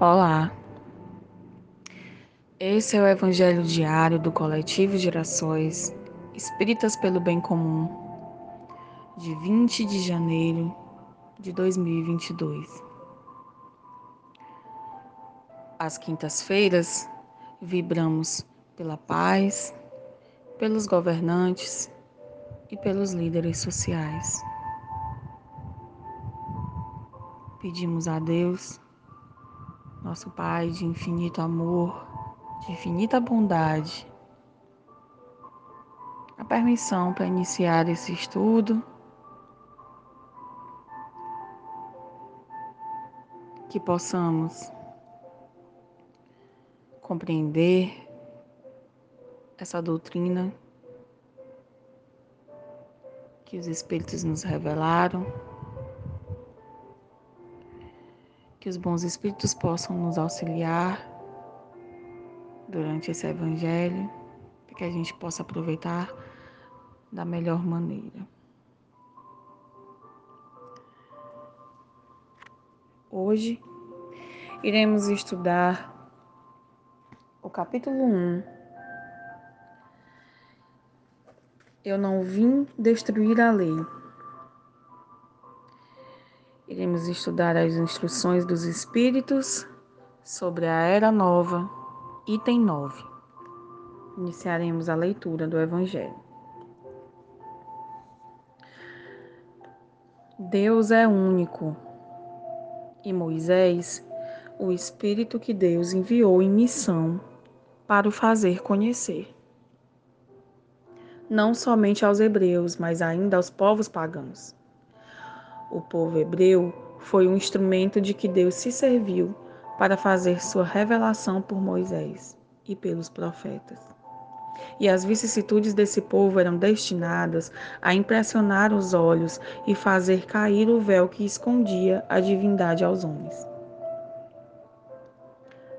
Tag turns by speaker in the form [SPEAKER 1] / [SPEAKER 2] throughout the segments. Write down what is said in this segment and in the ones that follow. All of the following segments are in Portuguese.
[SPEAKER 1] Olá, esse é o Evangelho diário do Coletivo Gerações Espíritas pelo Bem Comum, de 20 de janeiro de 2022. Às quintas-feiras, vibramos pela paz, pelos governantes e pelos líderes sociais. Pedimos a Deus nosso Pai de infinito amor, de infinita bondade, a permissão para iniciar esse estudo. Que possamos compreender essa doutrina que os Espíritos nos revelaram que os bons espíritos possam nos auxiliar durante esse evangelho, para que a gente possa aproveitar da melhor maneira. Hoje iremos estudar o capítulo 1. Eu não vim destruir a lei. Iremos estudar as instruções dos Espíritos sobre a Era Nova, item 9. Iniciaremos a leitura do Evangelho. Deus é único e Moisés, o Espírito que Deus enviou em missão para o fazer conhecer. Não somente aos hebreus, mas ainda aos povos pagãos o povo hebreu foi um instrumento de que Deus se serviu para fazer sua revelação por Moisés e pelos profetas. E as vicissitudes desse povo eram destinadas a impressionar os olhos e fazer cair o véu que escondia a divindade aos homens.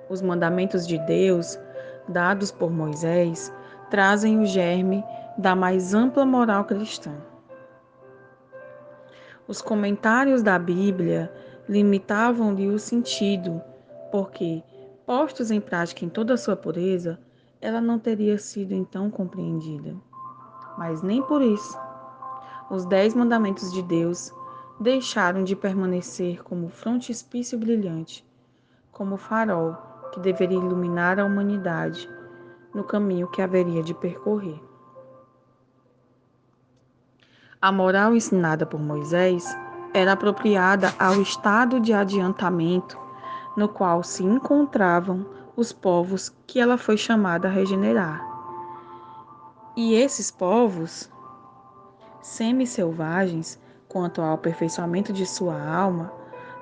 [SPEAKER 1] Os mandamentos de Deus, dados por Moisés, trazem o germe da mais ampla moral cristã. Os comentários da Bíblia limitavam-lhe o sentido, porque, postos em prática em toda a sua pureza, ela não teria sido então compreendida. Mas nem por isso. Os dez mandamentos de Deus deixaram de permanecer como frontispício brilhante, como farol que deveria iluminar a humanidade no caminho que haveria de percorrer. A moral ensinada por Moisés era apropriada ao estado de adiantamento no qual se encontravam os povos que ela foi chamada a regenerar. E esses povos, semi-selvagens quanto ao aperfeiçoamento de sua alma,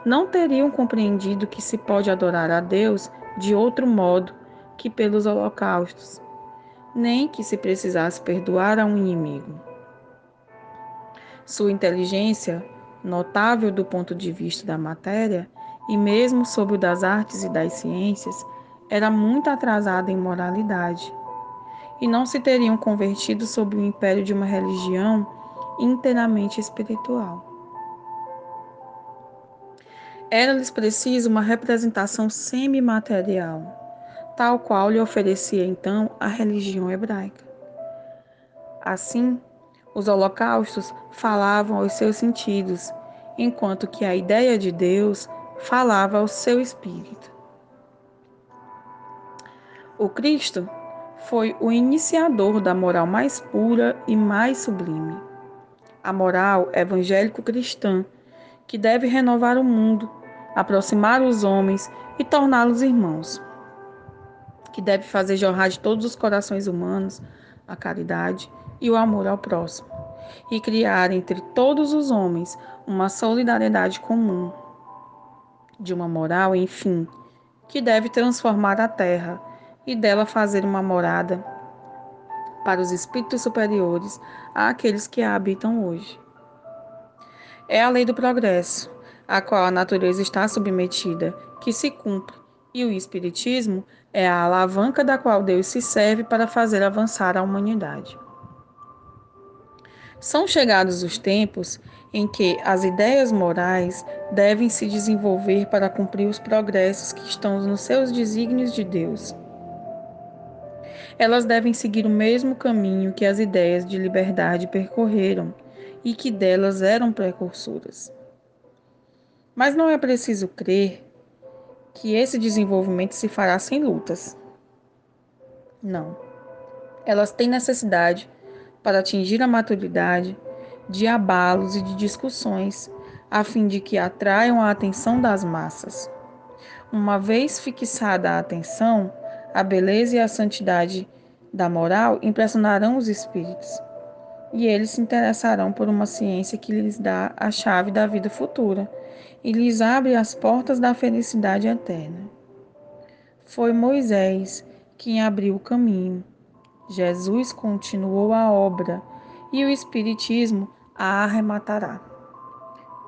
[SPEAKER 1] não teriam compreendido que se pode adorar a Deus de outro modo que pelos holocaustos, nem que se precisasse perdoar a um inimigo. Sua inteligência, notável do ponto de vista da matéria e mesmo sob o das artes e das ciências, era muito atrasada em moralidade. E não se teriam convertido sob o império de uma religião inteiramente espiritual. Era-lhes preciso uma representação semimaterial, tal qual lhe oferecia então a religião hebraica. Assim, os holocaustos falavam aos seus sentidos, enquanto que a ideia de Deus falava ao seu espírito. O Cristo foi o iniciador da moral mais pura e mais sublime. A moral evangélico-cristã, que deve renovar o mundo, aproximar os homens e torná-los irmãos. Que deve fazer jorrar de todos os corações humanos a caridade e o amor ao próximo, e criar entre todos os homens uma solidariedade comum, de uma moral, enfim, que deve transformar a terra e dela fazer uma morada para os espíritos superiores àqueles que a habitam hoje. É a lei do progresso, a qual a natureza está submetida, que se cumpre, e o Espiritismo é a alavanca da qual Deus se serve para fazer avançar a humanidade. São chegados os tempos em que as ideias morais devem se desenvolver para cumprir os progressos que estão nos seus desígnios de Deus. Elas devem seguir o mesmo caminho que as ideias de liberdade percorreram e que delas eram precursoras. Mas não é preciso crer que esse desenvolvimento se fará sem lutas. Não. Elas têm necessidade, para atingir a maturidade, de abalos e de discussões, a fim de que atraiam a atenção das massas. Uma vez fixada a atenção, a beleza e a santidade da moral impressionarão os espíritos, e eles se interessarão por uma ciência que lhes dá a chave da vida futura e lhes abre as portas da felicidade eterna. Foi Moisés quem abriu o caminho. Jesus continuou a obra e o Espiritismo a arrematará.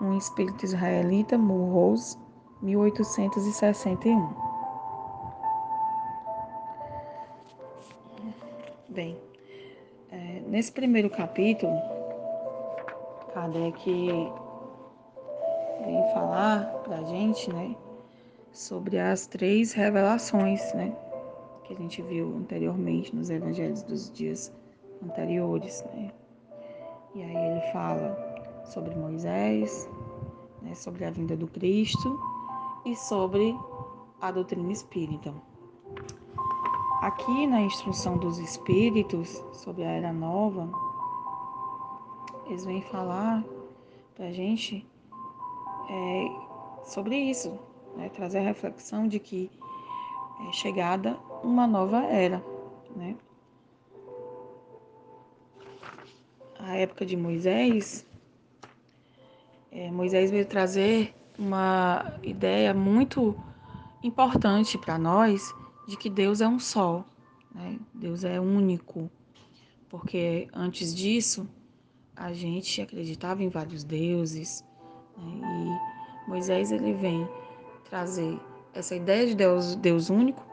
[SPEAKER 1] Um espírito israelita, Mulhouse, 1861. Bem, é, nesse primeiro capítulo, Kardec vem falar para a gente, né, sobre as três revelações, né, que a gente viu anteriormente nos evangelhos dos dias anteriores, né. E aí ele fala sobre Moisés, né, sobre a vinda do Cristo e sobre a doutrina espírita. Aqui na instrução dos espíritos sobre a era nova, eles vêm falar para a gente é, sobre isso, né? trazer a reflexão de que é chegada uma nova era. Né? A época de Moisés, é, Moisés veio trazer uma ideia muito importante para nós de que Deus é um só, né? Deus é único, porque antes disso a gente acreditava em vários deuses, né? E Moisés ele vem trazer essa ideia de Deus, Deus único,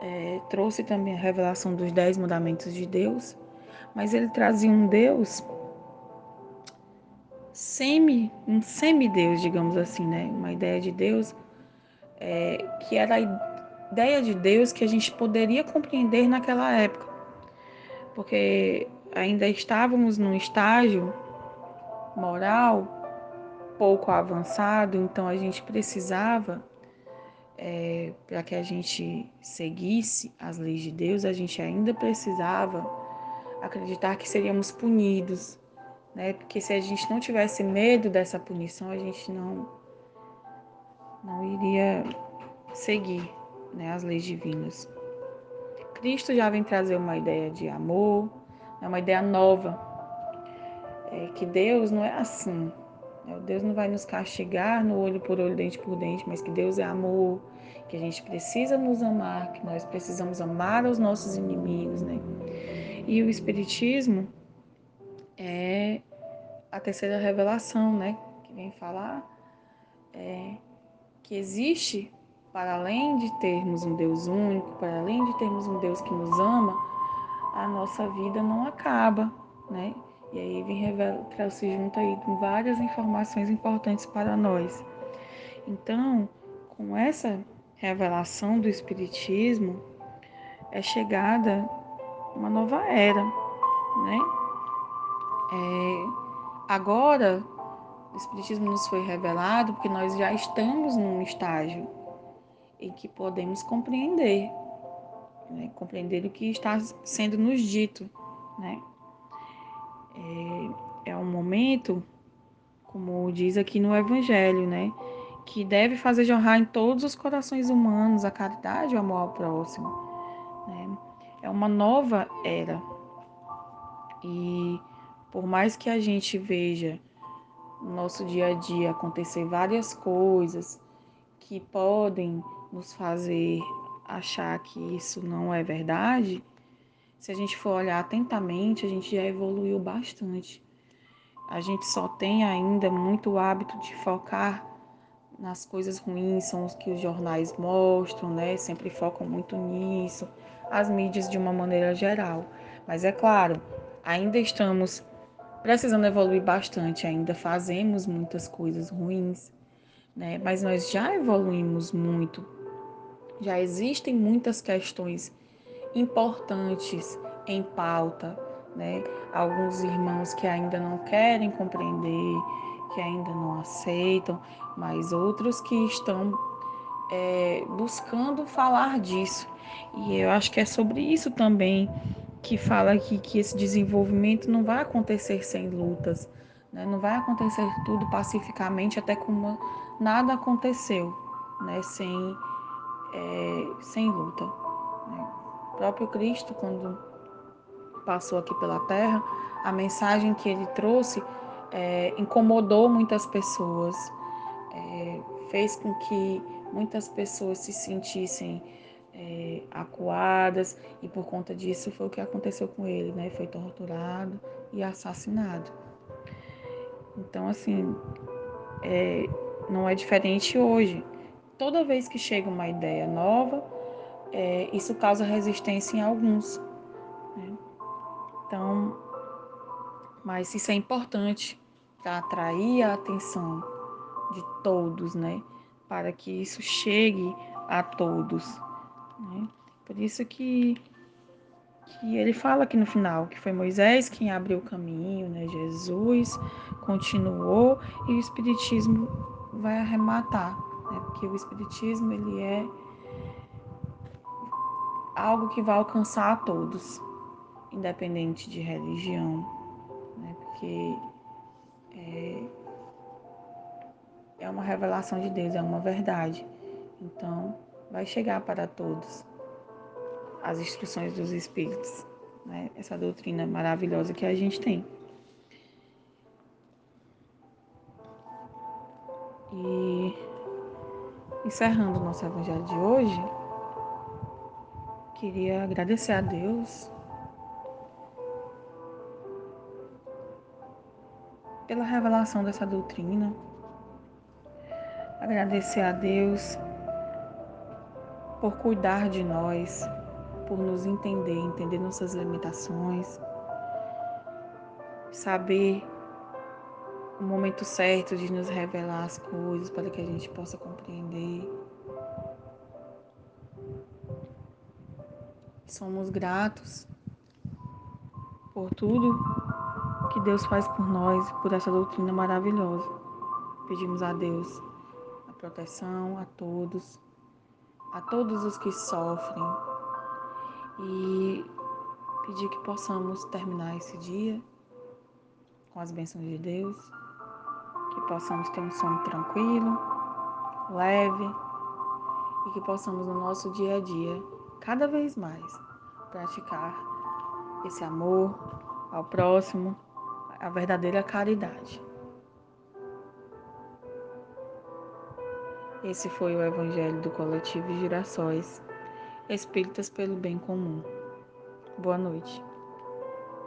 [SPEAKER 1] é, trouxe também a revelação dos dez mandamentos de Deus, mas ele trazia um Deus semi, um semideus, digamos assim, né? Uma ideia de Deus é, que era a ideia de Deus que a gente poderia compreender naquela época, porque ainda estávamos num estágio moral pouco avançado, então a gente precisava, é, para que a gente seguisse as leis de Deus, a gente ainda precisava acreditar que seríamos punidos, né? Porque se a gente não tivesse medo dessa punição, a gente não não iria seguir, né, as leis divinas. Cristo já vem trazer uma ideia de amor, é uma ideia nova, é que Deus não é assim, Deus não vai nos castigar no olho por olho, dente por dente, mas que Deus é amor, que a gente precisa nos amar, que nós precisamos amar os nossos inimigos, né? E o Espiritismo é a terceira revelação, né? Que vem falar é, que existe, para além de termos um Deus único, para além de termos um Deus que nos ama, a nossa vida não acaba, né? E aí vem revela, trouxe junto aí várias informações importantes para nós. Então, com essa revelação do Espiritismo, é chegada uma nova era, né? É, agora, o Espiritismo nos foi revelado porque nós já estamos num estágio em que podemos compreender, né? compreender o que está sendo nos dito, né? É, é um momento, como diz aqui no Evangelho, né? Que deve fazer jorrar em todos os corações humanos a caridade e o amor ao próximo. Né? É uma nova era. E por mais que a gente veja no nosso dia a dia acontecer várias coisas que podem nos fazer achar que isso não é verdade, se a gente for olhar atentamente, a gente já evoluiu bastante. A gente só tem ainda muito hábito de focar nas coisas ruins, são os que os jornais mostram, né? Sempre focam muito nisso, as mídias de uma maneira geral. Mas é claro, ainda estamos precisando evoluir bastante ainda, fazemos muitas coisas ruins, né? Mas nós já evoluímos muito. Já existem muitas questões importantes em pauta, né? Alguns irmãos que ainda não querem compreender, que ainda não aceitam, mas outros que estão é, buscando falar disso. E eu acho que é sobre isso também que fala aqui que esse desenvolvimento não vai acontecer sem lutas, né? não vai acontecer tudo pacificamente, até como nada aconteceu né? sem, é, sem luta. Né? Próprio Cristo, quando passou aqui pela terra, a mensagem que ele trouxe é, incomodou muitas pessoas, é, fez com que muitas pessoas se sentissem é, acuadas e por conta disso foi o que aconteceu com ele, né? Foi torturado e assassinado. Então, assim, é, não é diferente hoje. Toda vez que chega uma ideia nova, é, isso causa resistência em alguns. Né? Então, mas isso é importante para atrair a atenção de todos, né? Para que isso chegue a todos. Né? Por isso que, que ele fala aqui no final que foi Moisés quem abriu o caminho, né? Jesus continuou e o Espiritismo vai arrematar, né? porque o Espiritismo ele é algo que vai alcançar a todos, independente de religião, né? porque é, é uma revelação de Deus, é uma verdade. Então, vai chegar para todos as instruções dos Espíritos, né? essa doutrina maravilhosa que a gente tem. E encerrando o nosso evangelho de hoje, queria agradecer a Deus pela revelação dessa doutrina, agradecer a Deus por cuidar de nós, por nos entender, entender nossas limitações, saber o momento certo de nos revelar as coisas para que a gente possa compreender. Somos gratos por tudo que Deus faz por nós, por essa doutrina maravilhosa. Pedimos a Deus a proteção a todos a todos os que sofrem e pedir que possamos terminar esse dia com as bênçãos de Deus, que possamos ter um sono tranquilo, leve e que possamos no nosso dia a dia, cada vez mais, praticar esse amor ao próximo, a verdadeira caridade. Esse foi o Evangelho do Coletivo Girassóis, Espíritas pelo Bem Comum. Boa noite.